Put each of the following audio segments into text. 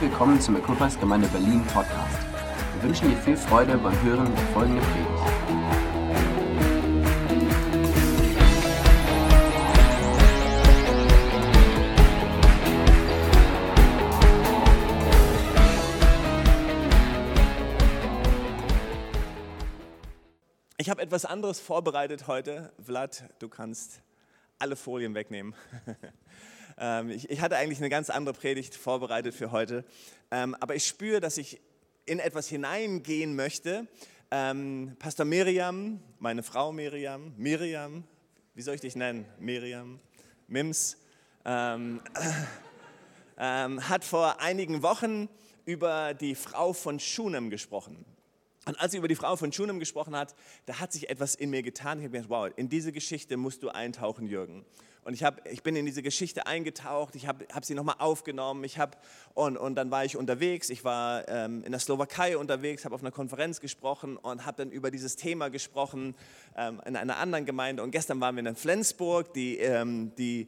Herzlich willkommen zum Equippers Gemeinde Berlin Podcast. Wir wünschen dir viel Freude beim Hören der folgenden Predigt. Ich habe etwas anderes vorbereitet heute. Vlad, du kannst alle Folien wegnehmen. Ähm, ich, hatte eigentlich eine ganz andere Predigt vorbereitet für heute, ähm, aber ich spüre, dass ich in etwas hineingehen möchte. Ähm, Pastor Miriam, meine Frau Miriam, Miriam, wie soll ich dich nennen? Miriam, Mims, ähm, ähm, hat vor einigen Wochen über die Frau von Schunem gesprochen. Und als sie über die Frau von Schunem gesprochen hat, da hat sich etwas in mir getan. Ich habe gedacht, wow, in diese Geschichte musst du eintauchen, Jürgen. Und ich, hab, ich bin in diese Geschichte eingetaucht, ich habe hab sie nochmal aufgenommen, ich hab, und, und dann war ich unterwegs, ich war ähm, in der Slowakei unterwegs, habe auf einer Konferenz gesprochen und habe dann über dieses Thema gesprochen ähm, in einer anderen Gemeinde. Und gestern waren wir in Flensburg, die, ähm, die,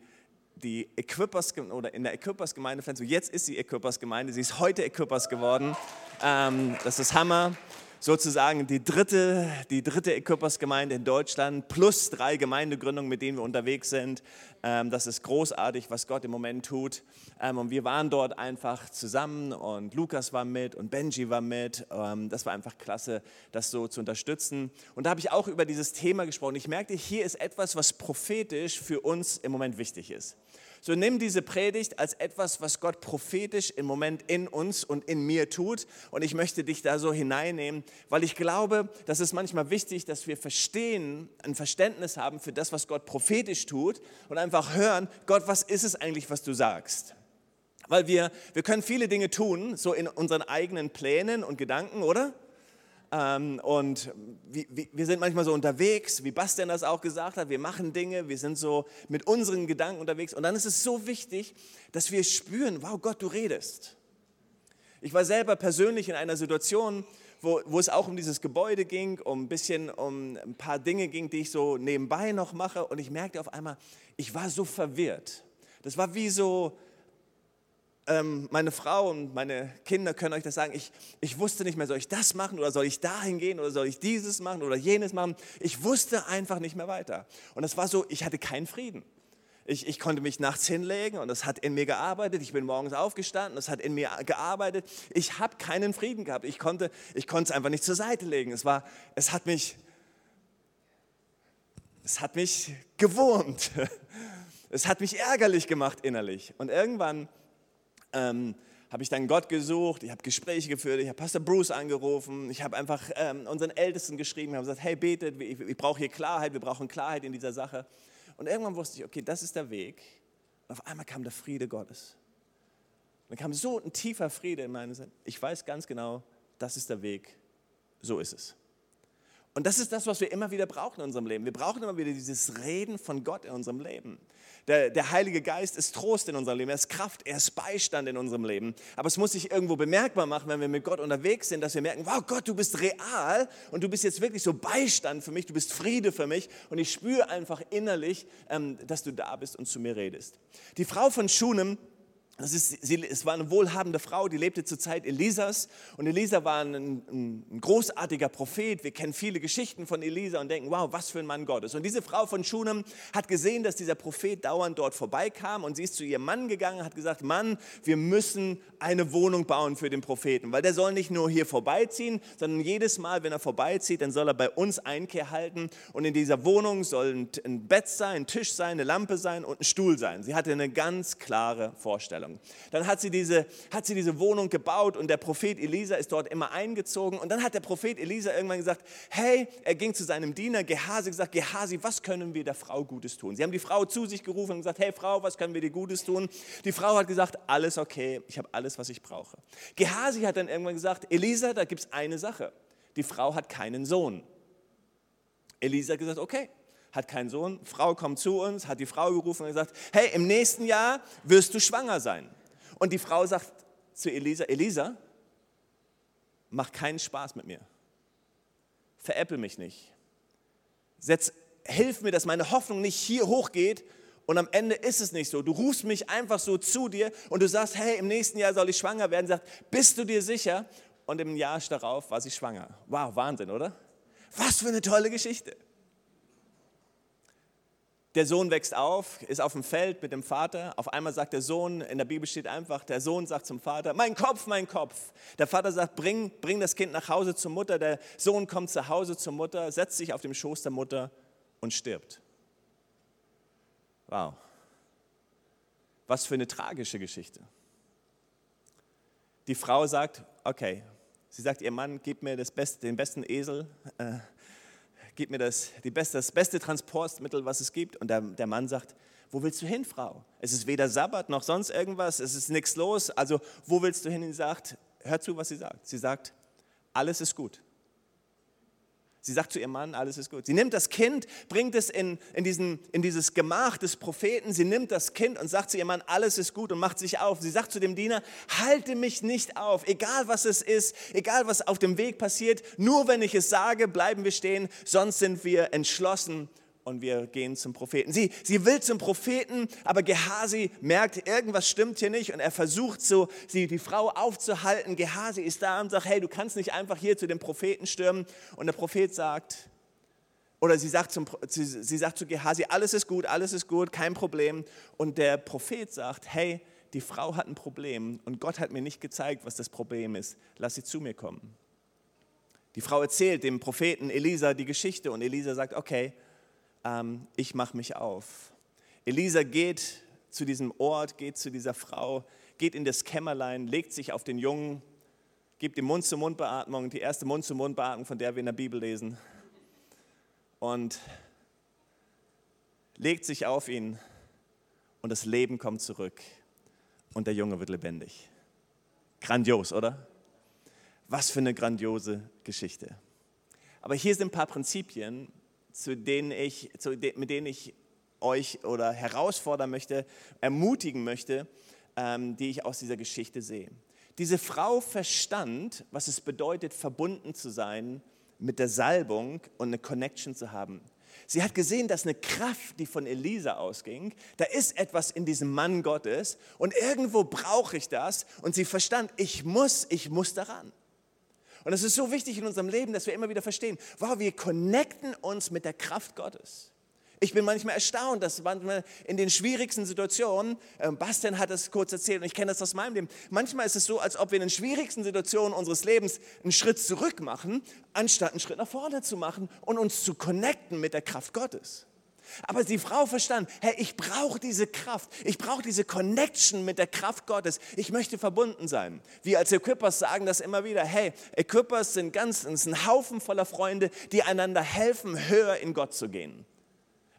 die Equippers, oder in der Equippers-Gemeinde Flensburg. Jetzt ist sie Equippers-Gemeinde, sie ist heute Equippers geworden. Ähm, das ist Hammer sozusagen die dritte, die dritte Equippers-Gemeinde in Deutschland plus drei Gemeindegründungen, mit denen wir unterwegs sind. Ähm, das ist großartig, was Gott im Moment tut. Ähm, und wir waren dort einfach zusammen und Lukas war mit und Benji war mit. Ähm, das war einfach klasse, das so zu unterstützen. Und da habe ich auch über dieses Thema gesprochen. Ich merkte, hier ist etwas, was prophetisch für uns im Moment wichtig ist. So nimm diese Predigt als etwas, was Gott prophetisch im Moment in uns und in mir tut. Und ich möchte dich da so hineinnehmen, weil ich glaube, das ist manchmal wichtig, dass wir verstehen, ein Verständnis haben für das, was Gott prophetisch tut und einfach hören, Gott, was ist es eigentlich, was du sagst? Weil wir, wir können viele Dinge tun, so in unseren eigenen Plänen und Gedanken, oder? Ähm, und wir sind manchmal so unterwegs, wie Bastian das auch gesagt hat, wir machen Dinge, wir sind so mit unseren Gedanken unterwegs. Und dann ist es so wichtig, dass wir spüren, wow Gott, du redest. Ich war selber persönlich in einer Situation, wo, wo es auch um dieses Gebäude ging, um ein bisschen um ein paar Dinge ging, die ich so nebenbei noch mache. Und ich merkte auf einmal, ich war so verwirrt. Das war wie so, ähm, meine Frau und meine Kinder können euch das sagen, ich, ich wusste nicht mehr, soll ich das machen oder soll ich dahin gehen oder soll ich dieses machen oder jenes machen. Ich wusste einfach nicht mehr weiter. Und es war so, ich hatte keinen Frieden. Ich, ich, konnte mich nachts hinlegen und es hat in mir gearbeitet. Ich bin morgens aufgestanden, es hat in mir gearbeitet. Ich habe keinen Frieden gehabt. Ich konnte, ich konnte es einfach nicht zur Seite legen. Es, war, es, hat mich, es hat mich gewurmt. Es hat mich ärgerlich gemacht innerlich. Und irgendwann ähm, habe ich dann Gott gesucht, ich habe Gespräche geführt, ich habe Pastor Bruce angerufen, ich habe einfach ähm, unseren Ältesten geschrieben, habe gesagt, hey, betet, ich, ich brauche hier Klarheit, wir brauchen Klarheit in dieser Sache. Und irgendwann wusste ich, okay, das ist der Weg. Und auf einmal kam der Friede Gottes. Dann kam so ein tiefer Friede in meine Sinn. Ich weiß ganz genau, das ist der Weg, so ist es. Und das ist das, was wir immer wieder brauchen in unserem Leben. Wir brauchen immer wieder dieses Reden von Gott in unserem Leben. Der, der, Heilige Geist ist Trost in unserem Leben, er ist Kraft, er ist Beistand in unserem Leben. Aber es muss sich irgendwo bemerkbar machen, wenn wir mit Gott unterwegs sind, dass wir merken, wow Gott, du bist real und du bist jetzt wirklich so Beistand für mich, du bist Friede für mich und ich spüre einfach innerlich, ähm, dass du da bist und zu mir redest. Die Frau von Schunem, das ist, sie, es war eine wohlhabende Frau, die lebte zur Zeit Elisas. Und Elisa war ein, ein, großartiger Prophet. Wir kennen viele Geschichten von Elisa und denken, wow, was für ein Mann Gottes. Und diese Frau von Schunem hat gesehen, dass dieser Prophet dauernd dort vorbeikam. Und sie ist zu ihrem Mann gegangen, hat gesagt, Mann, wir müssen eine Wohnung bauen für den Propheten. Weil der soll nicht nur hier vorbeiziehen, sondern jedes Mal, wenn er vorbeizieht, dann soll er bei uns Einkehr halten. Und in dieser Wohnung soll ein, ein Bett sein, ein Tisch sein, eine Lampe sein und ein Stuhl sein. Sie hatte eine ganz klare Vorstellung. Vorstellung. Dann hat sie, diese, hat sie diese Wohnung gebaut und der Prophet Elisa ist dort immer eingezogen. Und dann hat der Prophet Elisa irgendwann gesagt, hey, er ging zu seinem Diener Gehasi gesagt, Gehasi, was können wir der Frau Gutes tun? Sie haben die Frau zu sich gerufen und gesagt, hey Frau, was können wir dir Gutes tun? Die Frau hat gesagt, alles okay, ich habe alles, was ich brauche. Gehasi hat dann irgendwann gesagt, Elisa, da gibt es eine Sache. Die Frau hat keinen Sohn. Elisa hat gesagt, okay, hat keinen Sohn. Frau kommt zu uns, hat die Frau gerufen und gesagt, hey, im nächsten Jahr wirst du schwanger sein. Und die Frau sagt zu Elisa, Elisa, mach keinen Spaß mit mir. Veräppel mich nicht. Setz, hilf mir, dass meine Hoffnung nicht hier hochgeht Und am Ende ist es nicht so. Du rufst mich einfach so zu dir und du sagst, hey, im nächsten Jahr soll ich schwanger werden. Sagt, bist du dir sicher? Und im Jahr darauf war sie schwanger. Wow, Wahnsinn, oder? Was für eine tolle Geschichte. Der Sohn wächst auf, ist auf dem Feld mit dem Vater. Auf einmal sagt der Sohn, in der Bibel steht einfach, der Sohn sagt zum Vater, mein Kopf, mein Kopf. Der Vater sagt, bring, bring das Kind nach Hause zur Mutter. Der Sohn kommt zu Hause zur Mutter, setzt sich auf dem Schoß der Mutter und stirbt. Wow. Was für eine tragische Geschichte. Die Frau sagt, okay, sie sagt, ihr Mann, gib mir Beste, den besten Esel, äh, gib mir das, die beste, das beste Transportmittel, was es gibt. Und der, der Mann sagt, wo willst du hin, Frau? Es ist weder Sabbat noch sonst irgendwas, es ist nichts los. Also wo willst du hin? Und sie sagt, hör zu, was sie sagt. Sie sagt, alles ist gut. Sie sagt zu ihrem Mann, alles ist gut. Sie nimmt das Kind, bringt es in, in, diesen, in dieses Gemach des Propheten. Sie nimmt das Kind und sagt zu ihrem Mann, alles ist gut und macht sich auf. Sie sagt zu dem Diener, halte mich nicht auf, egal was es ist, egal was auf dem Weg passiert. Nur wenn ich es sage, bleiben wir stehen, sonst sind wir entschlossen und wir gehen zum Propheten. Sie, sie will zum Propheten, aber Gehasi merkt, irgendwas stimmt hier nicht und er versucht so, sie, die Frau aufzuhalten. Gehasi ist da und sagt, hey, du kannst nicht einfach hier zu dem Propheten stürmen. Und der Prophet sagt, oder sie sagt, zum, sie, sie sagt zu Gehasi, alles ist gut, alles ist gut, kein Problem. Und der Prophet sagt, hey, die Frau hat ein Problem und Gott hat mir nicht gezeigt, was das Problem ist. Lass sie zu mir kommen. Die Frau erzählt dem Propheten Elisa die Geschichte und Elisa sagt, okay, ähm, ich mache mich auf. Elisa geht zu diesem Ort, geht zu dieser Frau, geht in das Kämmerlein, legt sich auf den Jungen, gibt ihm Mund-zu-Mund-Beatmung, die erste Mund-zu-Mund-Beatmung, von der wir in der Bibel lesen, und legt sich auf ihn und das Leben kommt zurück und der Junge wird lebendig. Grandios, oder? Was für eine grandiose Geschichte. Aber hier sind ein paar Prinzipien, zu denen ich, zu de, mit denen ich euch oder herausfordern möchte, ermutigen möchte, ähm, die ich aus dieser Geschichte sehe. Diese Frau verstand, was es bedeutet, verbunden zu sein mit der Salbung und eine Connection zu haben. Sie hat gesehen, dass eine Kraft, die von Elisa ausging, da ist etwas in diesem Mann Gottes und irgendwo brauche ich das. Und sie verstand, ich muss, ich muss daran. Und es ist so wichtig in unserem Leben, dass wir immer wieder verstehen, wow, wir connecten uns mit der Kraft Gottes. Ich bin manchmal erstaunt, dass manchmal in den schwierigsten Situationen, äh, Bastian hat das kurz erzählt und ich kenne das aus meinem Leben, manchmal ist es so, als ob wir in den schwierigsten Situationen unseres Lebens einen Schritt zurück machen, anstatt einen Schritt nach vorne zu machen und uns zu connecten mit der Kraft Gottes. Aber die Frau verstand, hey, ich brauche diese Kraft, ich brauche diese Connection mit der Kraft Gottes. Ich möchte verbunden sein. Wir als Equippers sagen das immer wieder, hey, Equippers sind ganz, ist ein Haufen voller Freunde, die einander helfen, höher in Gott zu gehen.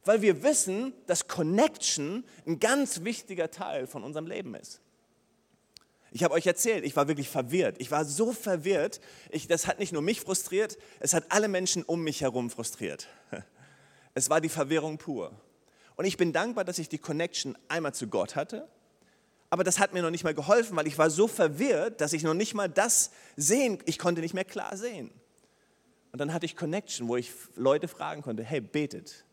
Weil wir wissen, dass Connection ein ganz wichtiger Teil von unserem Leben ist. Ich habe euch erzählt, ich war wirklich verwirrt. Ich war so verwirrt. Ich, das hat nicht nur mich frustriert, es hat alle Menschen um mich herum frustriert. Es war die Verwirrung pur. Und ich bin dankbar, dass ich die Connection einmal zu Gott hatte, aber das hat mir noch nicht mal geholfen, weil ich war so verwirrt, dass ich noch nicht mal das sehen, ich konnte nicht mehr klar sehen. Und dann hatte ich Connection, wo ich Leute fragen konnte, hey, betet.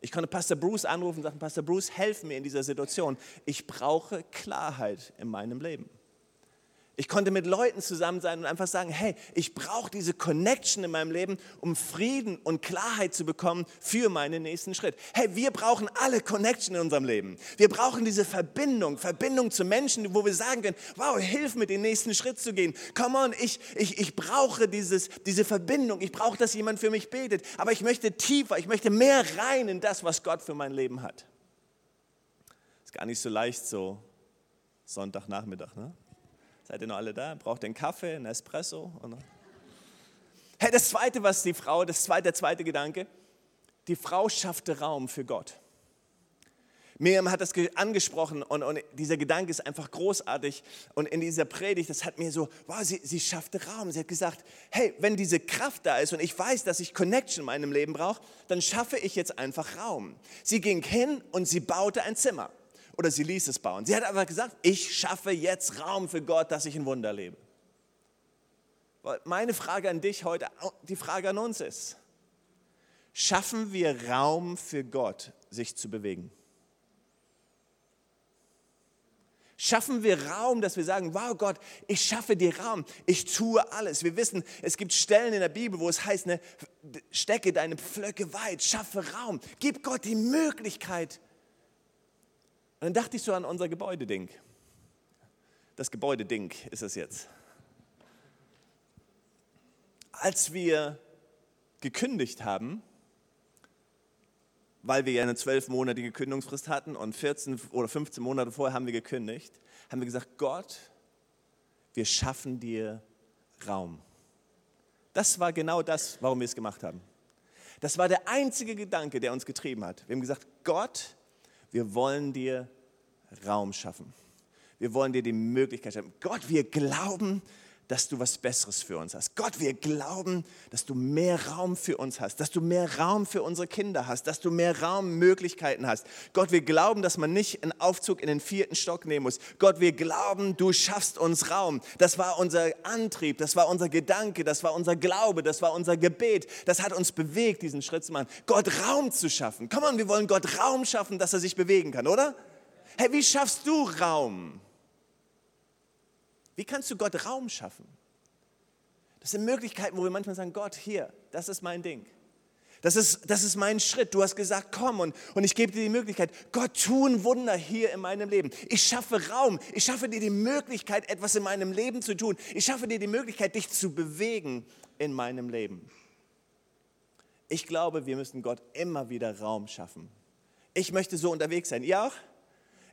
Ich konnte Pastor Bruce anrufen und sagen, Pastor Bruce, helf mir in dieser Situation. Ich brauche Klarheit in meinem Leben. Ich konnte mit Leuten zusammen sein und einfach sagen, hey, ich brauche diese Connection in meinem Leben, um Frieden und Klarheit zu bekommen für meinen nächsten Schritt. Hey, wir brauchen alle Connection in unserem Leben. Wir brauchen diese Verbindung, Verbindung zu Menschen, wo wir sagen können, wow, hilf mir, den nächsten Schritt zu gehen. Come on, ich, ich, ich brauche dieses, diese Verbindung. Ich brauche, dass jemand für mich betet. Aber ich möchte tiefer, ich möchte mehr rein in das, was Gott für mein Leben hat. Ist gar nicht so leicht so Sonntagnachmittag, ne? Seid ihr noch alle da? Braucht ihr einen Kaffee, einen Espresso? Hey, das zweite, was die Frau, das zweite, der zweite Gedanke, die Frau schaffte Raum für Gott. Miriam hat das angesprochen und, und, dieser Gedanke ist einfach großartig. Und in dieser Predigt, das hat mir so, wow, sie, sie schaffte Raum. Sie hat gesagt, hey, wenn diese Kraft da ist und ich weiß, dass ich Connection in meinem Leben brauche, dann schaffe ich jetzt einfach Raum. Sie ging hin und sie baute ein Zimmer oder sie ließ es bauen. Sie hat einfach gesagt, ich schaffe jetzt Raum für Gott, dass ich ein Wunder lebe. Meine Frage an dich heute, die Frage an uns ist, schaffen wir Raum für Gott, sich zu bewegen? Schaffen wir Raum, dass wir sagen, wow Gott, ich schaffe dir Raum, ich tue alles. Wir wissen, es gibt Stellen in der Bibel, wo es heißt, ne, stecke deine Pflöcke weit, schaffe Raum, gib Gott die Möglichkeit. Und dann dachte ich so an unser Gebäudeding. Das Gebäudeding ist es jetzt. Als wir gekündigt haben, weil wir ja eine zwölfmonatige Kündigungsfrist hatten und 14 oder 15 Monate vorher haben wir gekündigt, haben wir gesagt, Gott, wir schaffen dir Raum. Das war genau das, warum wir es gemacht haben. Das war der einzige Gedanke, der uns getrieben hat. Wir haben gesagt, Gott, wir wollen dir Raum schaffen. Wir wollen dir die Möglichkeit schaffen. Gott, wir glauben, dass du was Besseres für uns hast. Gott, wir glauben, dass du mehr Raum für uns hast, dass du mehr Raum für unsere Kinder hast, dass du mehr Raummöglichkeiten hast. Gott, wir glauben, dass man nicht einen Aufzug in den vierten Stock nehmen muss. Gott, wir glauben, du schaffst uns Raum. Das war unser Antrieb, das war unser Gedanke, das war unser Glaube, das war unser Gebet. Das hat uns bewegt, diesen Schritt zu machen. Gott Raum zu schaffen. Komm on, wir wollen Gott Raum schaffen, dass er sich bewegen kann, oder? Hey, wie schaffst du Raum? Wie kannst du Gott Raum schaffen? Das sind Möglichkeiten, wo wir manchmal sagen, Gott, hier, das ist mein Ding. Das ist, das ist mein Schritt. Du hast gesagt, komm und, und ich gebe dir die Möglichkeit. Gott, tu ein Wunder hier in meinem Leben. Ich schaffe Raum. Ich schaffe dir die Möglichkeit, etwas in meinem Leben zu tun. Ich schaffe dir die Möglichkeit, dich zu bewegen in meinem Leben. Ich glaube, wir müssen Gott immer wieder Raum schaffen. Ich möchte so unterwegs sein. Ihr auch?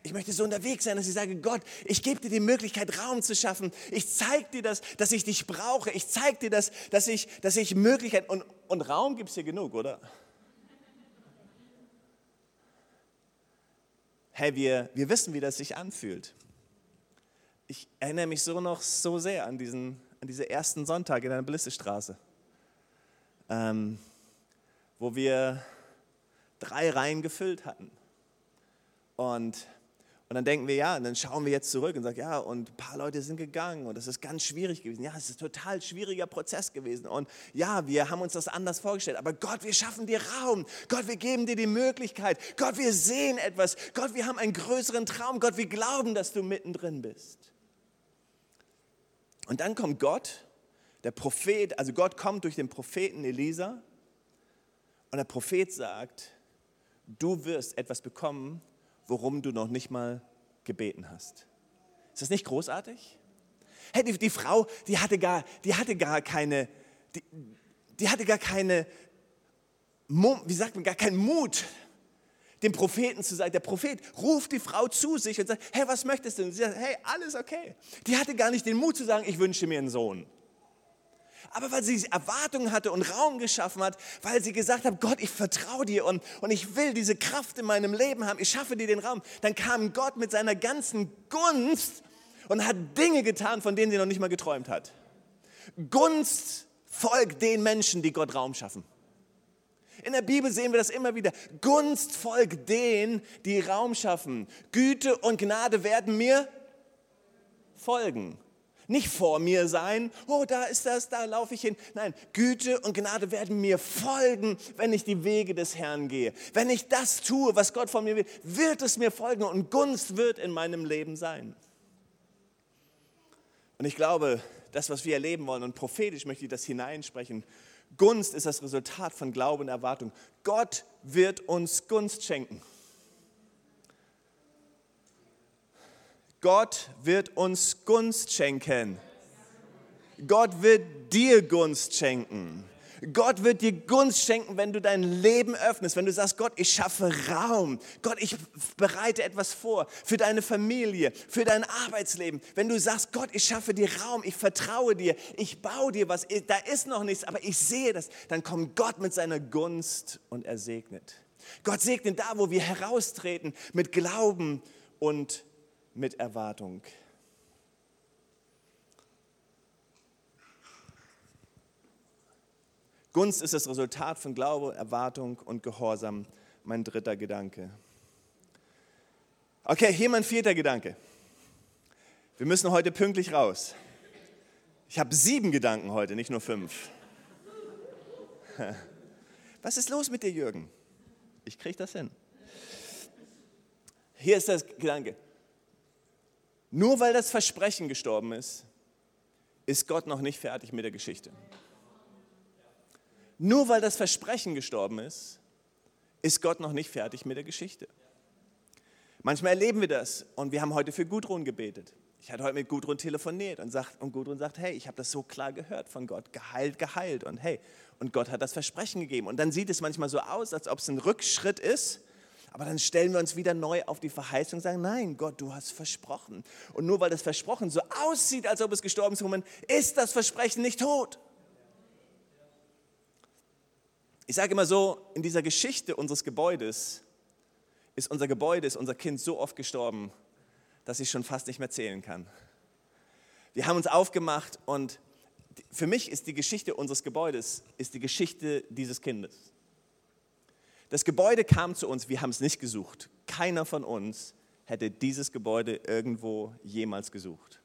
Ich möchte so unterwegs sein, dass ich sage, Gott, ich gebe dir die Möglichkeit, Raum zu schaffen. Ich zeige dir das, dass ich dich brauche. Ich zeige dir das, dass ich, dass ich Möglichkeit und, und Raum gibt es hier genug, oder? Hey, wir, wir wissen, wie das sich anfühlt. Ich erinnere mich so noch so sehr an diesen, an diese ersten Sonntag in der Blissestraße, ähm, wo wir drei Reihen gefüllt hatten. Und und dann denken wir, ja, und dann schauen wir jetzt zurück und sagen, ja, und ein paar Leute sind gegangen und das ist ganz schwierig gewesen. Ja, es ist ein total schwieriger Prozess gewesen. Und ja, wir haben uns das anders vorgestellt. Aber Gott, wir schaffen dir Raum. Gott, wir geben dir die Möglichkeit. Gott, wir sehen etwas. Gott, wir haben einen größeren Traum. Gott, wir glauben, dass du mittendrin bist. Und dann kommt Gott, der Prophet, also Gott kommt durch den Propheten Elisa und der Prophet sagt, du wirst etwas bekommen, worum du noch nicht mal gebeten hast. Ist das nicht großartig? Hey, die, die Frau, die hatte gar, die hatte gar keine, die, die hatte gar keine, wie sagt man, gar keinen Mut, dem Propheten zu sagen. Der Prophet ruft die Frau zu sich und sagt, hey, was möchtest du? Und sie sagt, hey, alles okay. Die hatte gar nicht den Mut zu sagen, ich wünsche mir einen Sohn aber weil sie Erwartungen hatte und Raum geschaffen hat, weil sie gesagt hat, Gott, ich vertraue dir und, und ich will diese Kraft in meinem Leben haben, ich schaffe dir den Raum, dann kam Gott mit seiner ganzen Gunst und hat Dinge getan, von denen sie noch nicht mal geträumt hat. Gunst folgt den Menschen, die Gott Raum schaffen. In der Bibel sehen wir das immer wieder. Gunst folgt denen, die Raum schaffen. Güte und Gnade werden mir folgen. Nicht vor mir sein, oh, da ist das, da laufe ich hin. Nein, Güte und Gnade werden mir folgen, wenn ich die Wege des Herrn gehe. Wenn ich das tue, was Gott von mir will, wird es mir folgen und Gunst wird in meinem Leben sein. Und ich glaube, das, was wir erleben wollen, und prophetisch möchte ich das hineinsprechen, Gunst ist das Resultat von Glauben und Erwartung. Gott wird uns Gunst schenken. Gott wird uns Gunst schenken. Gott wird dir Gunst schenken. Gott wird dir Gunst schenken, wenn du dein Leben öffnest, wenn du sagst, Gott, ich schaffe Raum. Gott, ich bereite etwas vor für deine Familie, für dein Arbeitsleben. Wenn du sagst, Gott, ich schaffe dir Raum, ich vertraue dir, ich baue dir was, da ist noch nichts, aber ich sehe das, dann kommt Gott mit seiner Gunst und er segnet. Gott segnet da, wo wir heraustreten mit Glauben und mit Erwartung. Gunst ist das Resultat von Glaube, Erwartung und Gehorsam. Mein dritter Gedanke. Okay, hier mein vierter Gedanke. Wir müssen heute pünktlich raus. Ich habe sieben Gedanken heute, nicht nur fünf. Was ist los mit dir, Jürgen? Ich kriege das hin. Hier ist das Gedanke. Nur weil das Versprechen gestorben ist, ist Gott noch nicht fertig mit der Geschichte. Nur weil das Versprechen gestorben ist, ist Gott noch nicht fertig mit der Geschichte. Manchmal erleben wir das und wir haben heute für Gudrun gebetet. Ich hatte heute mit Gudrun telefoniert und, sagt, und Gudrun sagt, hey, ich habe das so klar gehört von Gott, geheilt, geheilt und hey, und Gott hat das Versprechen gegeben. Und dann sieht es manchmal so aus, als ob es ein Rückschritt ist, aber dann stellen wir uns wieder neu auf die Verheißung und sagen, nein, Gott, du hast versprochen. Und nur weil das Versprochen so aussieht, als ob es gestorben ist, ist das Versprechen nicht tot. Ich sage immer so, in dieser Geschichte unseres Gebäudes ist unser Gebäude, ist unser Kind so oft gestorben, dass ich schon fast nicht mehr zählen kann. Wir haben uns aufgemacht und für mich ist die Geschichte unseres Gebäudes, ist die Geschichte dieses Kindes. Das Gebäude kam zu uns, wir haben es nicht gesucht. Keiner von uns hätte dieses Gebäude irgendwo jemals gesucht,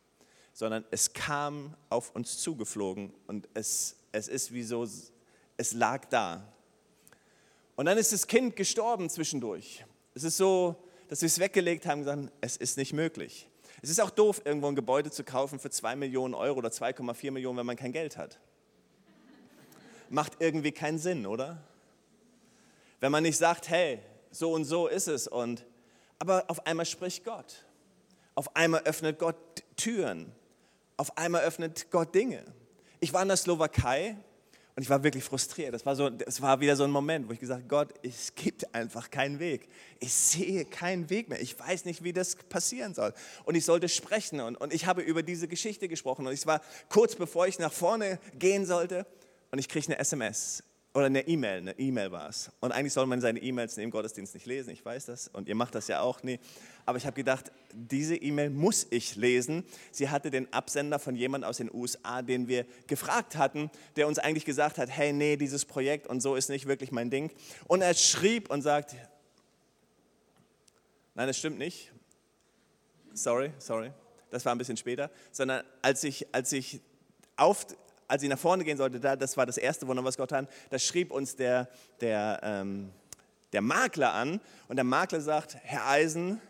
sondern es kam auf uns zugeflogen und es, es ist wie so es lag da. Und dann ist das Kind gestorben zwischendurch. Es ist so, dass wir es weggelegt haben und gesagt, es ist nicht möglich. Es ist auch doof, irgendwo ein Gebäude zu kaufen für 2 Millionen Euro oder 2,4 Millionen, wenn man kein Geld hat. Macht irgendwie keinen Sinn, oder? Wenn man nicht sagt, hey, so und so ist es. Und, aber auf einmal spricht Gott. Auf einmal öffnet Gott Türen. Auf einmal öffnet Gott Dinge. Ich war in der Slowakei und ich war wirklich frustriert. Das war, so, das war wieder so ein Moment, wo ich gesagt habe, Gott, es gibt einfach keinen Weg. Ich sehe keinen Weg mehr. Ich weiß nicht, wie das passieren soll. Und ich sollte sprechen. Und, und ich habe über diese Geschichte gesprochen. Und es war kurz bevor ich nach vorne gehen sollte. Und ich kriege eine SMS oder eine E-Mail, eine E-Mail war es. Und eigentlich soll man seine E-Mails im Gottesdienst nicht lesen, ich weiß das. Und ihr macht das ja auch nie. Aber ich habe gedacht, diese E-Mail muss ich lesen. Sie hatte den Absender von jemand aus den USA, den wir gefragt hatten, der uns eigentlich gesagt hat, hey, nee, dieses Projekt und so ist nicht wirklich mein Ding. Und er schrieb und sagt, nein, das stimmt nicht. Sorry, sorry. Das war ein bisschen später. Sondern als ich, als ich auf, als ich nach vorne gehen sollte, da, das war das erste Wunder, was Gott hat, da schrieb uns der, der, ähm, der Makler an und der Makler sagt, Herr Eisen,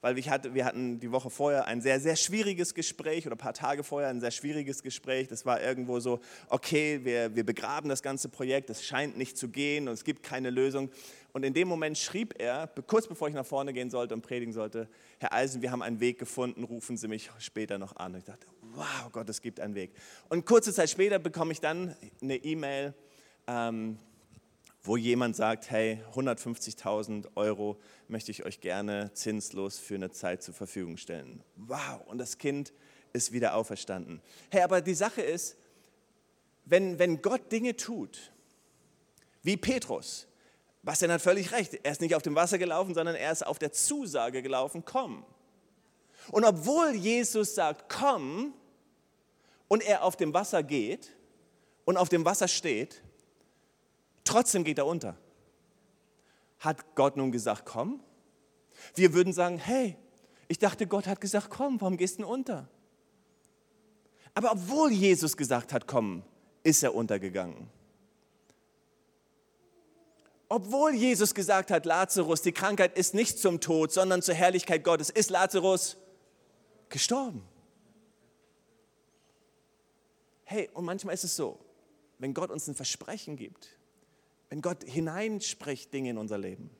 weil wir, hatte, wir hatten die Woche vorher ein sehr, sehr schwieriges Gespräch oder ein paar Tage vorher ein sehr schwieriges Gespräch. Das war irgendwo so, okay, wir, wir begraben das ganze Projekt, es scheint nicht zu gehen und es gibt keine Lösung. Und in dem Moment schrieb er, kurz bevor ich nach vorne gehen sollte und predigen sollte, Herr Eisen, wir haben einen Weg gefunden, rufen Sie mich später noch an. Und ich dachte, wow, Gott, es gibt einen Weg. Und kurze Zeit später bekomme ich dann eine E-Mail, ähm, wo jemand sagt, hey, 150.000 Euro möchte ich euch gerne zinslos für eine Zeit zur Verfügung stellen. Wow, und das Kind ist wieder auferstanden. Hey, aber die Sache ist, wenn, wenn Gott Dinge tut, wie Petrus, Bastian hat völlig recht, er ist nicht auf dem Wasser gelaufen, sondern er ist auf der Zusage gelaufen, komm. Und obwohl Jesus sagt, komm, und er auf dem Wasser geht und auf dem Wasser steht, trotzdem geht er unter. Hat Gott nun gesagt, komm? Wir würden sagen, hey, ich dachte, Gott hat gesagt, komm, warum gehst du denn unter? Aber obwohl Jesus gesagt hat, komm, ist er untergegangen. Obwohl Jesus gesagt hat, Lazarus, die Krankheit ist nicht zum Tod, sondern zur Herrlichkeit Gottes, ist Lazarus gestorben. Hey, und manchmal ist es so, wenn Gott uns ein Versprechen gibt, wenn Gott hineinspricht Dinge in unser Leben,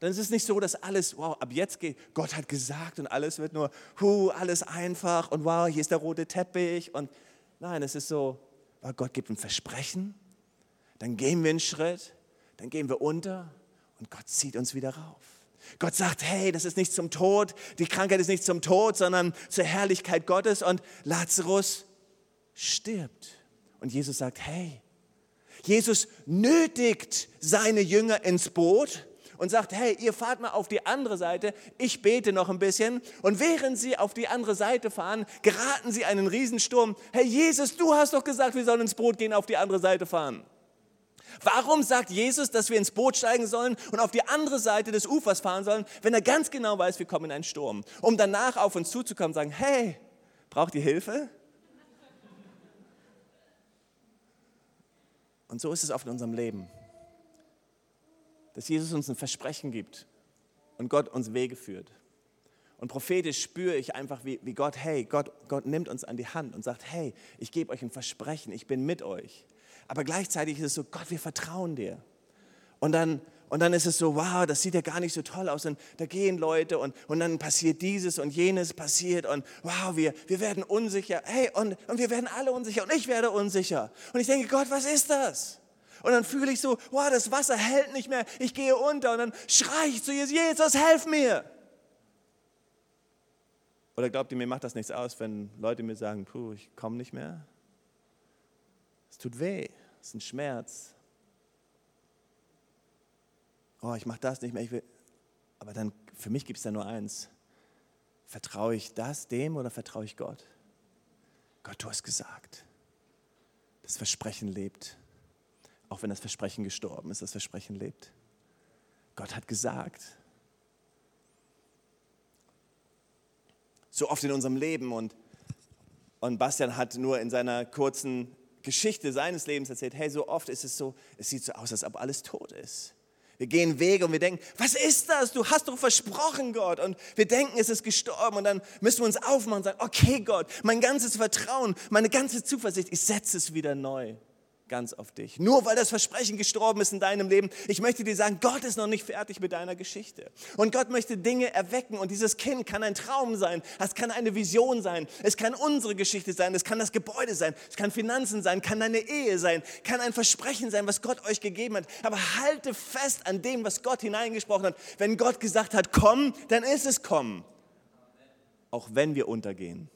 dann ist es nicht so, dass alles, wow, ab jetzt geht, Gott hat gesagt und alles wird nur, hu, alles einfach und wow, hier ist der rote Teppich und nein, es ist so, wow, Gott gibt ein Versprechen, dann gehen wir einen Schritt, dann gehen wir unter und Gott zieht uns wieder rauf. Gott sagt, hey, das ist nicht zum Tod, die Krankheit ist nicht zum Tod, sondern zur Herrlichkeit Gottes und Lazarus stirbt. Und Jesus sagt, hey, Jesus nötigt seine Jünger ins Boot und sagt, hey, ihr fahrt mal auf die andere Seite, ich bete noch ein bisschen. Und während sie auf die andere Seite fahren, geraten sie einen Riesensturm. Hey Jesus, du hast doch gesagt, wir sollen ins Boot gehen, auf die andere Seite fahren. Warum sagt Jesus, dass wir ins Boot steigen sollen und auf die andere Seite des Ufers fahren sollen, wenn er ganz genau weiß, wir kommen in einen Sturm? Um danach auf uns zuzukommen und sagen, hey, braucht ihr Hilfe? Und so ist es oft in unserem Leben, dass Jesus uns ein Versprechen gibt und Gott uns Wege führt. Und prophetisch spüre ich einfach, wie, wie Gott, hey, Gott, Gott nimmt uns an die Hand und sagt, hey, ich gebe euch ein Versprechen, ich bin mit euch. Aber gleichzeitig ist es so, Gott, wir vertrauen dir. Und dann, und dann ist es so, wow, das sieht ja gar nicht so toll aus. Und da gehen Leute und, und dann passiert dieses und jenes passiert. Und wow, wir, wir werden unsicher. Hey, und, und wir werden alle unsicher. Und ich werde unsicher. Und ich denke, Gott, was ist das? Und dann fühle ich so, wow, das Wasser hält nicht mehr. Ich gehe unter. Und dann schreie ich zu Jesus, Jesus, helf mir. Oder glaubt ihr, mir macht das nichts aus, wenn Leute mir sagen, puh, ich komme nicht mehr? Es tut weh, es ist ein Schmerz. Oh, ich mache das nicht mehr. Ich will. Aber dann, für mich gibt es da nur eins. Vertraue ich das dem oder vertraue ich Gott? Gott, du hast gesagt, das Versprechen lebt. Auch wenn das Versprechen gestorben ist, das Versprechen lebt. Gott hat gesagt, so oft in unserem Leben. Und, und Bastian hat nur in seiner kurzen Geschichte seines Lebens erzählt, hey, so oft ist es so, es sieht so aus, als ob alles tot ist. Wir gehen Wege und wir denken, was ist das? Du hast doch versprochen, Gott. Und wir denken, es ist gestorben. Und dann müssen wir uns aufmachen und sagen, okay, Gott, mein ganzes Vertrauen, meine ganze Zuversicht, ich setze es wieder neu ganz auf dich. Nur weil das Versprechen gestorben ist in deinem Leben. Ich möchte dir sagen, Gott ist noch nicht fertig mit deiner Geschichte. Und Gott möchte Dinge erwecken. Und dieses Kind kann ein Traum sein. Es kann eine Vision sein. Es kann unsere Geschichte sein. Es kann das Gebäude sein. Es kann Finanzen sein. Kann deine Ehe sein. Kann ein Versprechen sein, was Gott euch gegeben hat. Aber halte fest an dem, was Gott hineingesprochen hat. Wenn Gott gesagt hat, komm, dann ist es komm. Auch wenn wir untergehen,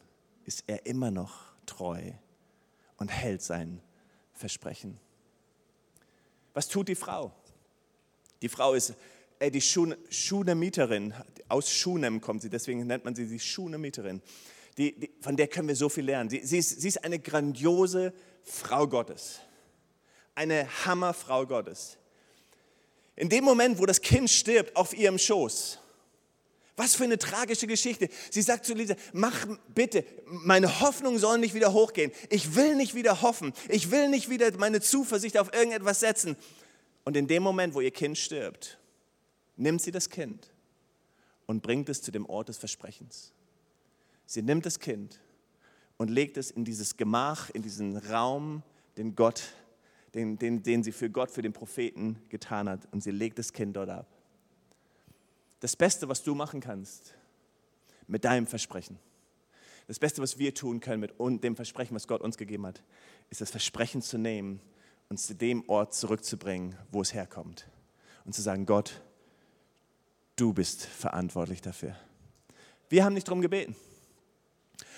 ist er immer noch treu und hält sein Versprechen. Was tut die Frau? Die Frau ist äh, die Schunemiterin. Aus Schunem kommt sie, deswegen nennt man sie die Schunemiterin. Die, die, von der können wir so viel lernen. Sie, sie, ist, sie ist eine grandiose Frau Gottes. Eine Hammerfrau Gottes. In dem Moment, wo das Kind stirbt auf ihrem Schoß, was für eine tragische Geschichte. Sie sagt zu Lisa, mach bitte, meine Hoffnung soll nicht wieder hochgehen. Ich will nicht wieder hoffen. Ich will nicht wieder meine Zuversicht auf irgendetwas setzen. Und in dem Moment, wo ihr Kind stirbt, nimmt sie das Kind und bringt es zu dem Ort des Versprechens. Sie nimmt das Kind und legt es in dieses Gemach, in diesen Raum, den Gott, den, den, den sie für Gott, für den Propheten getan hat. Und sie legt das Kind dort ab das Beste, was du machen kannst mit deinem Versprechen, das Beste, was wir tun können mit dem Versprechen, was Gott uns gegeben hat, ist das Versprechen zu nehmen und zu dem Ort zurückzubringen, wo es herkommt. Und zu sagen, Gott, du bist verantwortlich dafür. Wir haben nicht darum gebeten.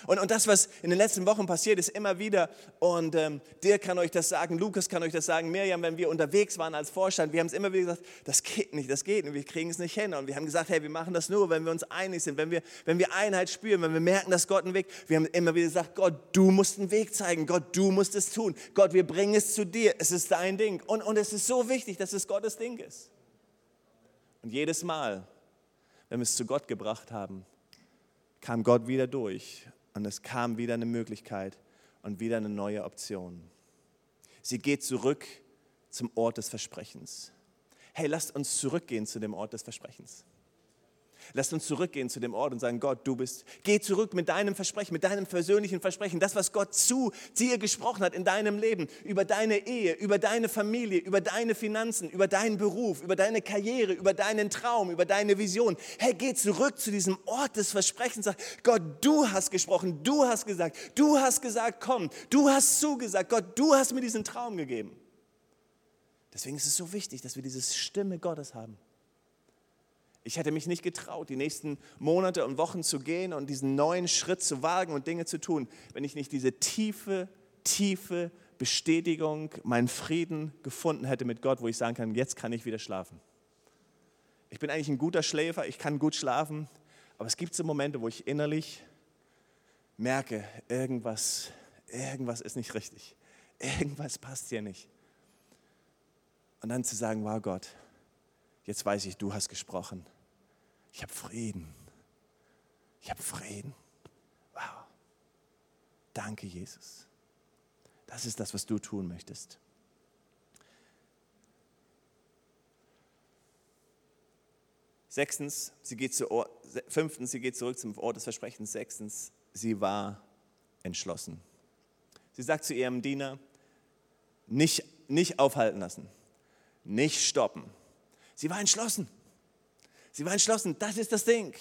Und, und das, was in den letzten Wochen passiert ist, immer wieder, und ähm, Dirk kann euch das sagen, Lukas kann euch das sagen, Miriam, wenn wir unterwegs waren als Vorstand, wir haben es immer wieder gesagt, das geht nicht, das geht nicht, wir kriegen es nicht hin. Und wir haben gesagt, hey, wir machen das nur, wenn wir uns einig sind, wenn wir, wenn wir Einheit spüren, wenn wir merken, dass Gott einen Weg, wir haben immer wieder gesagt, Gott, du musst einen Weg zeigen, Gott, du musst es tun, Gott, wir bringen es zu dir, es ist dein Ding. Und, und es ist so wichtig, dass es Gottes Ding ist. Und jedes Mal, wenn wir es zu Gott gebracht haben, kam Gott wieder durch und es kam wieder eine Möglichkeit und wieder eine neue Option. Sie geht zurück zum Ort des Versprechens. Hey, lasst uns zurückgehen zu dem Ort des Versprechens. Lasst uns zurückgehen zu dem Ort und sagen, Gott, du bist, geh zurück mit deinem Versprechen, mit deinem persönlichen Versprechen, das, was Gott zu dir gesprochen hat in deinem Leben, über deine Ehe, über deine Familie, über deine Finanzen, über deinen Beruf, über deine Karriere, über deinen Traum, über deine Vision. Hey, geh zurück zu diesem Ort des Versprechens, sag, Gott, du hast gesprochen, du hast gesagt, du hast gesagt, komm, du hast zugesagt, Gott, du hast mir diesen Traum gegeben. Deswegen ist es so wichtig, dass wir diese Stimme Gottes haben. Ich hätte mich nicht getraut, die nächsten Monate und Wochen zu gehen und diesen neuen Schritt zu wagen und Dinge zu tun, wenn ich nicht diese tiefe, tiefe Bestätigung, meinen Frieden gefunden hätte mit Gott, wo ich sagen kann, jetzt kann ich wieder schlafen. Ich bin eigentlich ein guter Schläfer, ich kann gut schlafen, aber es gibt so Momente, wo ich innerlich merke, irgendwas, irgendwas ist nicht richtig, irgendwas passt hier nicht. Und dann zu sagen, wow Gott, Jetzt weiß ich, du hast gesprochen. Ich habe Frieden. Ich habe Frieden. Wow. Danke, Jesus. Das ist das, was du tun möchtest. Sechstens, sie geht zu Ort, fünftens, sie geht zurück zum Ort des Versprechens. Sechstens, sie war entschlossen. Sie sagt zu ihrem Diener, nicht, nicht aufhalten lassen, nicht stoppen. Sie war entschlossen. Sie war entschlossen, das ist das Ding.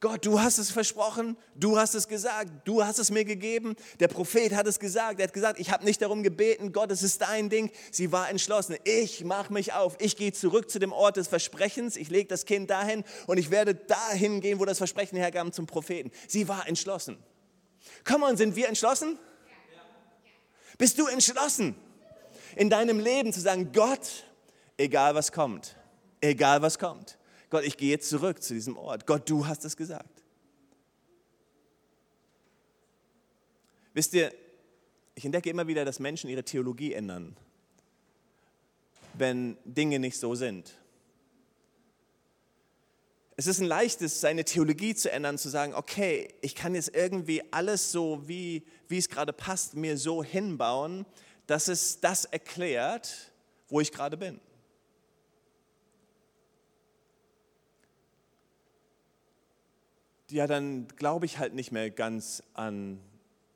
Gott, du hast es versprochen, du hast es gesagt, du hast es mir gegeben. Der Prophet hat es gesagt, er hat gesagt, ich habe nicht darum gebeten, Gott, es ist dein Ding. Sie war entschlossen, ich mache mich auf, ich gehe zurück zu dem Ort des Versprechens, ich lege das Kind dahin und ich werde dahin gehen, wo das Versprechen herkam zum Propheten. Sie war entschlossen. Komm on, sind wir entschlossen? Bist du entschlossen in deinem Leben zu sagen, Gott, egal was kommt, egal was kommt, Gott, ich gehe jetzt zurück zu diesem Ort. Gott, du hast es gesagt. Wisst ihr, ich entdecke immer wieder, dass Menschen ihre Theologie ändern, wenn Dinge nicht so sind. Es ist ein leichtes, seine Theologie zu ändern, zu sagen, okay, ich kann jetzt irgendwie alles so, wie, wie es gerade passt, mir so hinbauen, dass es das erklärt, wo ich gerade bin. Ja, dann glaube ich halt nicht mehr ganz an,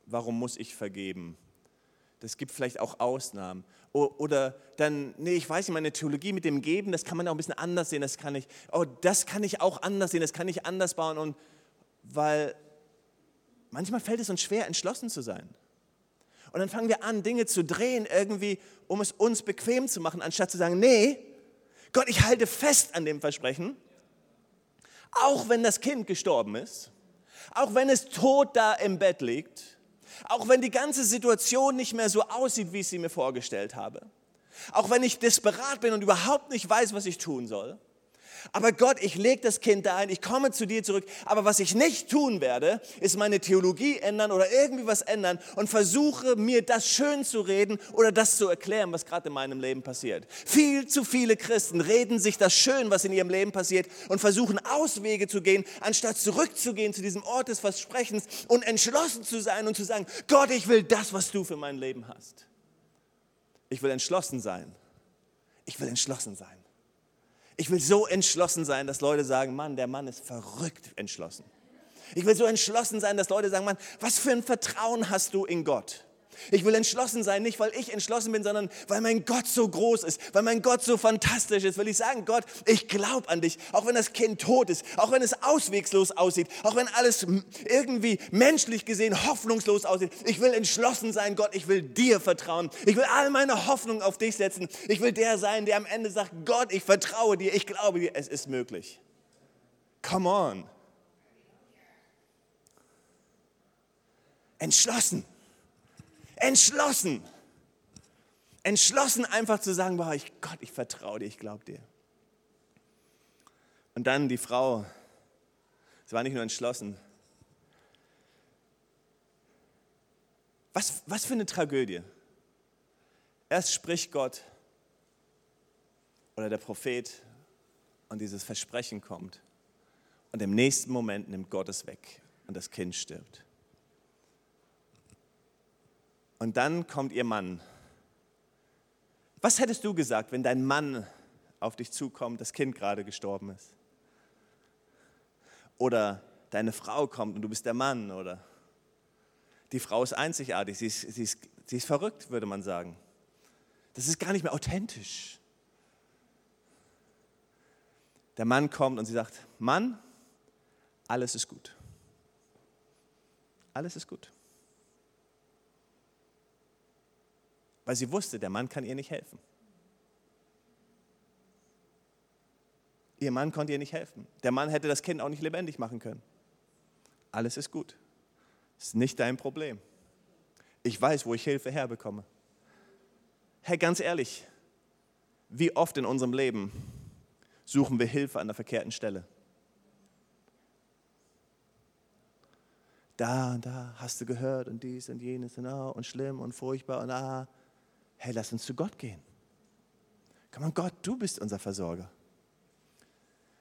warum muss ich vergeben. Das gibt vielleicht auch Ausnahmen. Oder dann, nee, ich weiß nicht, meine Theologie mit dem Geben, das kann man auch ein bisschen anders sehen. Das kann ich, oh, das kann ich auch anders sehen, das kann ich anders bauen. Und weil manchmal fällt es uns schwer, entschlossen zu sein. Und dann fangen wir an, Dinge zu drehen, irgendwie, um es uns bequem zu machen, anstatt zu sagen, nee, Gott, ich halte fest an dem Versprechen auch wenn das Kind gestorben ist, auch wenn es tot da im Bett liegt, auch wenn die ganze Situation nicht mehr so aussieht, wie ich sie mir vorgestellt habe, auch wenn ich desperat bin und überhaupt nicht weiß, was ich tun soll, aber Gott, ich lege das Kind da ein, ich komme zu dir zurück. Aber was ich nicht tun werde, ist meine Theologie ändern oder irgendwie was ändern und versuche mir das schön zu reden oder das zu erklären, was gerade in meinem Leben passiert. Viel zu viele Christen reden sich das schön, was in ihrem Leben passiert und versuchen Auswege zu gehen, anstatt zurückzugehen zu diesem Ort des Versprechens und entschlossen zu sein und zu sagen, Gott, ich will das, was du für mein Leben hast. Ich will entschlossen sein. Ich will entschlossen sein. Ich will so entschlossen sein, dass Leute sagen, Mann, der Mann ist verrückt entschlossen. Ich will so entschlossen sein, dass Leute sagen, Mann, was für ein Vertrauen hast du in Gott? Ich will entschlossen sein, nicht weil ich entschlossen bin, sondern weil mein Gott so groß ist, weil mein Gott so fantastisch ist. Will ich sagen, Gott, ich glaube an dich, auch wenn das Kind tot ist, auch wenn es auswegslos aussieht, auch wenn alles irgendwie menschlich gesehen hoffnungslos aussieht. Ich will entschlossen sein, Gott, ich will dir vertrauen. Ich will all meine Hoffnung auf dich setzen. Ich will der sein, der am Ende sagt, Gott, ich vertraue dir, ich glaube dir, es ist möglich. Come on. Entschlossen. Entschlossen. Entschlossen einfach zu sagen, boah, ich, Gott, ich vertraue dir, ich glaube dir. Und dann die Frau, sie war nicht nur entschlossen. Was, was für eine Tragödie. Erst spricht Gott oder der Prophet und dieses Versprechen kommt. Und im nächsten Moment nimmt Gott es weg und das Kind stirbt. Und dann kommt ihr Mann. Was hättest du gesagt, wenn dein Mann auf dich zukommt, das Kind gerade gestorben ist? Oder deine Frau kommt und du bist der Mann, oder? Die Frau ist einzigartig, sie ist, sie ist, sie ist verrückt, würde man sagen. Das ist gar nicht mehr authentisch. Der Mann kommt und sie sagt, Mann, alles ist gut. Alles ist gut. Weil sie wusste, der Mann kann ihr nicht helfen. Ihr Mann konnte ihr nicht helfen. Der Mann hätte das Kind auch nicht lebendig machen können. Alles ist gut. Ist nicht dein Problem. Ich weiß, wo ich Hilfe herbekomme. Hey, ganz ehrlich, wie oft in unserem Leben suchen wir Hilfe an der verkehrten Stelle? Da und da hast du gehört und dies und jenes und, oh, und schlimm und furchtbar und ah hey, lass uns zu Gott gehen. Komm on, Gott, du bist unser Versorger.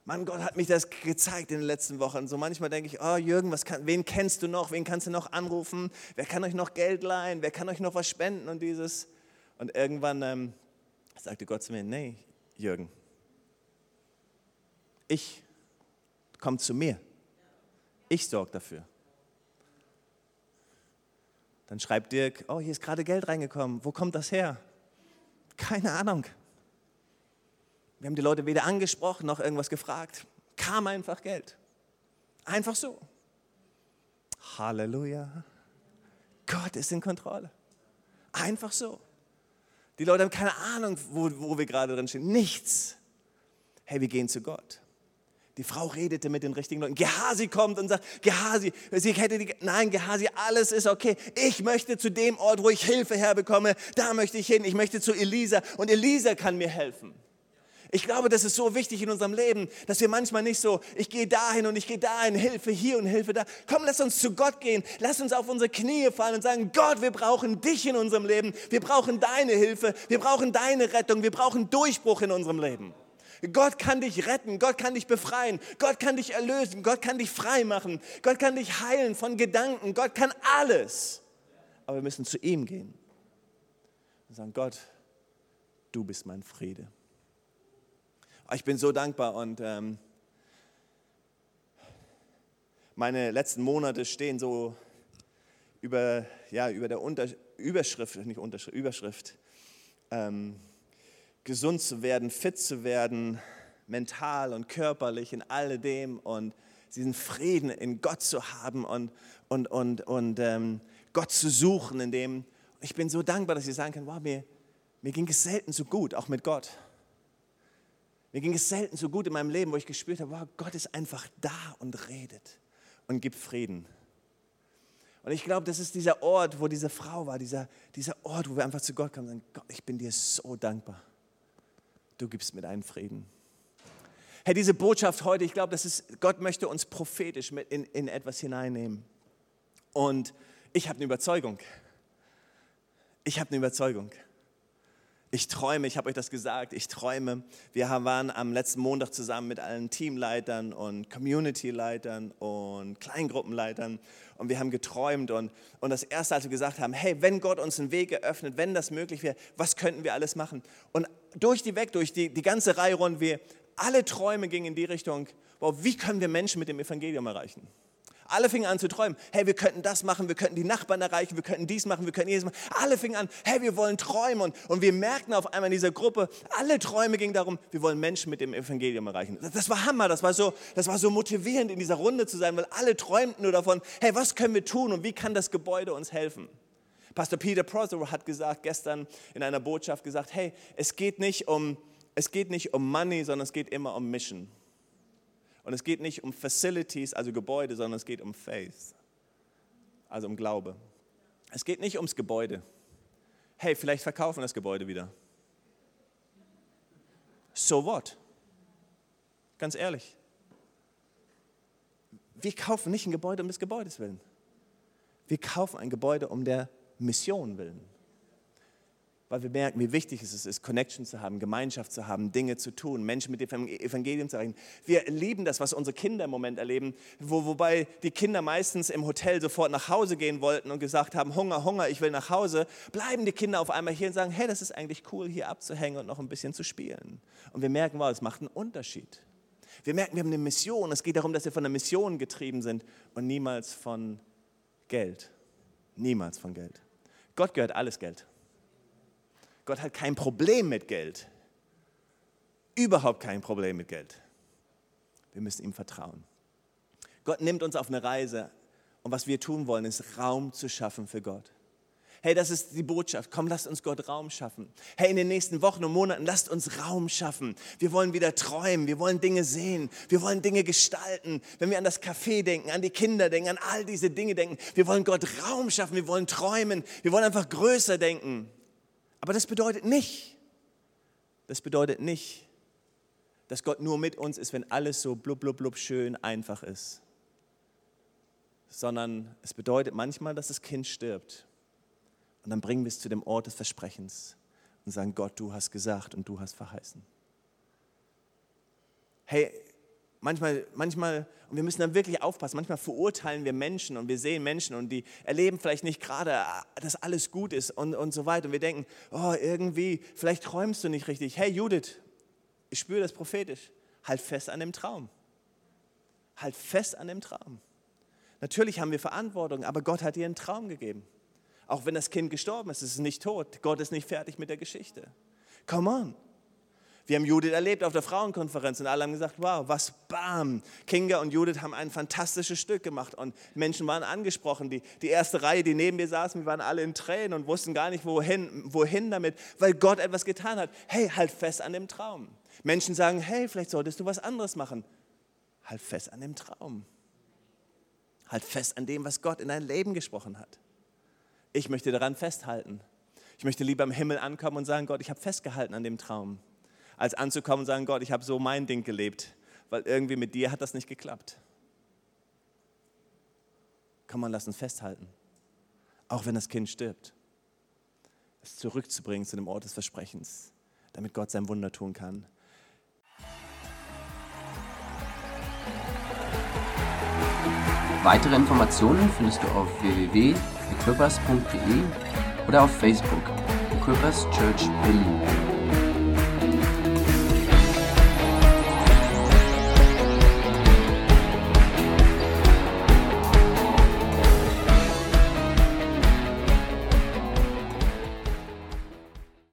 Mann, Gott hat mich das gezeigt in den letzten Wochen. So manchmal denke ich, oh Jürgen, kann, wen kennst du noch? Wen kannst du noch anrufen? Wer kann euch noch Geld leihen? Wer kann euch noch was spenden und dieses? Und irgendwann ähm, sagte Gott zu mir, nee, Jürgen, ich Kommt zu mir. Ich sorge dafür. Dann schreibt Dirk, oh, hier ist gerade Geld reingekommen. Wo kommt das her? Keine Ahnung. Wir haben die Leute weder angesprochen noch irgendwas gefragt. Kam einfach Geld. Einfach so. Halleluja. Gott ist in Kontrolle. Einfach so. Die Leute haben keine Ahnung, wo, wo wir gerade drin stehen. Nichts. Hey, wir gehen zu Gott. Die Frau redete mit den richtigen Leuten. Gehasi kommt und sagt, Gehasi, sie hätte die, nein, Gehasi, alles ist okay. Ich möchte zu dem Ort, wo ich Hilfe herbekomme, da möchte ich hin. Ich möchte zu Elisa und Elisa kann mir helfen. Ich glaube, das ist so wichtig in unserem Leben, dass wir manchmal nicht so, ich gehe dahin und ich gehe dahin, Hilfe hier und Hilfe da. Komm, lass uns zu Gott gehen. Lass uns auf unsere Knie fallen und sagen, Gott, wir brauchen dich in unserem Leben. Wir brauchen deine Hilfe. Wir brauchen deine Rettung. Wir brauchen Durchbruch in unserem Leben. Gott kann dich retten, Gott kann dich befreien, Gott kann dich erlösen, Gott kann dich frei machen, Gott kann dich heilen von Gedanken, Gott kann alles. Aber wir müssen zu ihm gehen und sagen, Gott, du bist mein Friede. Ah, ich bin so dankbar und ähm, meine letzten Monate stehen so über, ja, über der Unter Überschrift, nicht Unterschrift, Überschrift, ähm, gesund zu werden, fit zu werden, mental und körperlich in alledem und diesen Frieden in Gott zu haben und, und, und, und ähm, Gott zu suchen, in dem ich bin so dankbar, dass ich sagen kann, wow, mir, mir ging es selten so gut, auch mit Gott. Mir ging es selten so gut in meinem Leben, wo ich gespürt habe, wow, Gott ist einfach da und redet und gibt Frieden. Und ich glaube, das ist dieser Ort, wo diese Frau war, dieser, dieser Ort, wo wir einfach zu Gott kommen und sagen, Gott, ich bin dir so dankbar. Du gibst mir deinen Frieden. Herr, diese Botschaft heute, ich glaube, das ist, Gott möchte uns prophetisch mit in, in etwas hineinnehmen. Und ich habe eine Überzeugung. Ich habe eine Überzeugung. Ich träume, ich habe euch das gesagt, ich träume. Wir waren am letzten Montag zusammen mit allen Teamleitern und Community-Leitern und Kleingruppenleitern und wir haben geträumt und, und das Erste, als wir gesagt haben, hey, wenn Gott uns einen Weg eröffnet, wenn das möglich wäre, was könnten wir alles machen? Und durch die Weg, durch die, die ganze Reihe rund, wir, alle Träume gingen in die Richtung, wow, wie können wir Menschen mit dem Evangelium erreichen? Alle fingen an zu träumen. Hey, wir könnten das machen, wir könnten die Nachbarn erreichen, wir könnten dies machen, wir könnten jedes machen. Alle fingen an, hey, wir wollen träumen. Und, und wir merkten auf einmal in dieser Gruppe, alle Träume gingen darum, wir wollen Menschen mit dem Evangelium erreichen. Das, das war Hammer, das war, so, das war so motivierend, in dieser Runde zu sein, weil alle träumten nur davon, hey, was können wir tun und wie kann das Gebäude uns helfen? Pastor Peter Prosser hat gesagt, gestern in einer Botschaft gesagt, hey, es geht nicht um, es geht nicht um Money, sondern es geht immer um Mission. Und es geht nicht um Facilities, also Gebäude, sondern es geht um Faith, also um Glaube. Es geht nicht ums Gebäude. Hey, vielleicht verkaufen wir das Gebäude wieder. So what? Ganz ehrlich. Wir kaufen nicht ein Gebäude um des Gebäudes willen. Wir kaufen ein Gebäude um der Mission willen weil wir merken, wie wichtig es ist, Connection zu haben, Gemeinschaft zu haben, Dinge zu tun, Menschen mit dem Evangelium zu erreichen. Wir lieben das, was unsere Kinder im Moment erleben, wo, wobei die Kinder meistens im Hotel sofort nach Hause gehen wollten und gesagt haben, Hunger, Hunger, ich will nach Hause, bleiben die Kinder auf einmal hier und sagen, hey, das ist eigentlich cool, hier abzuhängen und noch ein bisschen zu spielen. Und wir merken, wow, es macht einen Unterschied. Wir merken, wir haben eine Mission. Es geht darum, dass wir von der Mission getrieben sind und niemals von Geld. Niemals von Geld. Gott gehört alles Geld. Gott hat kein Problem mit Geld. Überhaupt kein Problem mit Geld. Wir müssen ihm vertrauen. Gott nimmt uns auf eine Reise und was wir tun wollen, ist Raum zu schaffen für Gott. Hey, das ist die Botschaft. Komm, lasst uns Gott Raum schaffen. Hey, in den nächsten Wochen und Monaten lasst uns Raum schaffen. Wir wollen wieder träumen, wir wollen Dinge sehen, wir wollen Dinge gestalten. Wenn wir an das Café denken, an die Kinder denken, an all diese Dinge denken, wir wollen Gott Raum schaffen, wir wollen träumen, wir wollen einfach größer denken. Aber das bedeutet nicht, das bedeutet nicht, dass Gott nur mit uns ist, wenn alles so blub, blub, blub schön einfach ist. Sondern es bedeutet manchmal, dass das Kind stirbt. Und dann bringen wir es zu dem Ort des Versprechens und sagen, Gott, du hast gesagt und du hast verheißen. Hey, manchmal, manchmal, und wir müssen dann wirklich aufpassen, manchmal verurteilen wir Menschen und wir sehen Menschen und die erleben vielleicht nicht gerade, dass alles gut ist und, und so weiter. Und wir denken, oh, irgendwie, vielleicht träumst du nicht richtig. Hey Judith, ich spüre das prophetisch. Halt fest an dem Traum. Halt fest an dem Traum. Natürlich haben wir Verantwortung, aber Gott hat dir einen Traum gegeben. Auch wenn das Kind gestorben ist, es ist nicht tot. Gott ist nicht fertig mit der Geschichte. Come on. Wir haben Judith erlebt auf der Frauenkonferenz und alle haben gesagt, wow, was bam. Kinga und Judith haben ein fantastisches Stück gemacht und Menschen waren angesprochen. Die, die erste Reihe, die neben mir saßen, wir waren alle in Tränen und wussten gar nicht, wohin, wohin damit, weil Gott etwas getan hat. Hey, halt fest an dem Traum. Menschen sagen, hey, vielleicht solltest du was anderes machen. Halt fest an dem Traum. Halt fest an dem, was Gott in dein Leben gesprochen hat. Ich möchte daran festhalten. Ich möchte lieber im Himmel ankommen und sagen, Gott, ich habe festgehalten an dem Traum als anzukommen und sagen, Gott, ich habe so mein Ding gelebt, weil irgendwie mit dir hat das nicht geklappt. Kann man lassen festhalten, auch wenn das Kind stirbt, es zurückzubringen zu dem Ort des Versprechens, damit Gott sein Wunder tun kann. Weitere Informationen findest du auf www.equippers.de oder auf Facebook Equippers Church Berlin.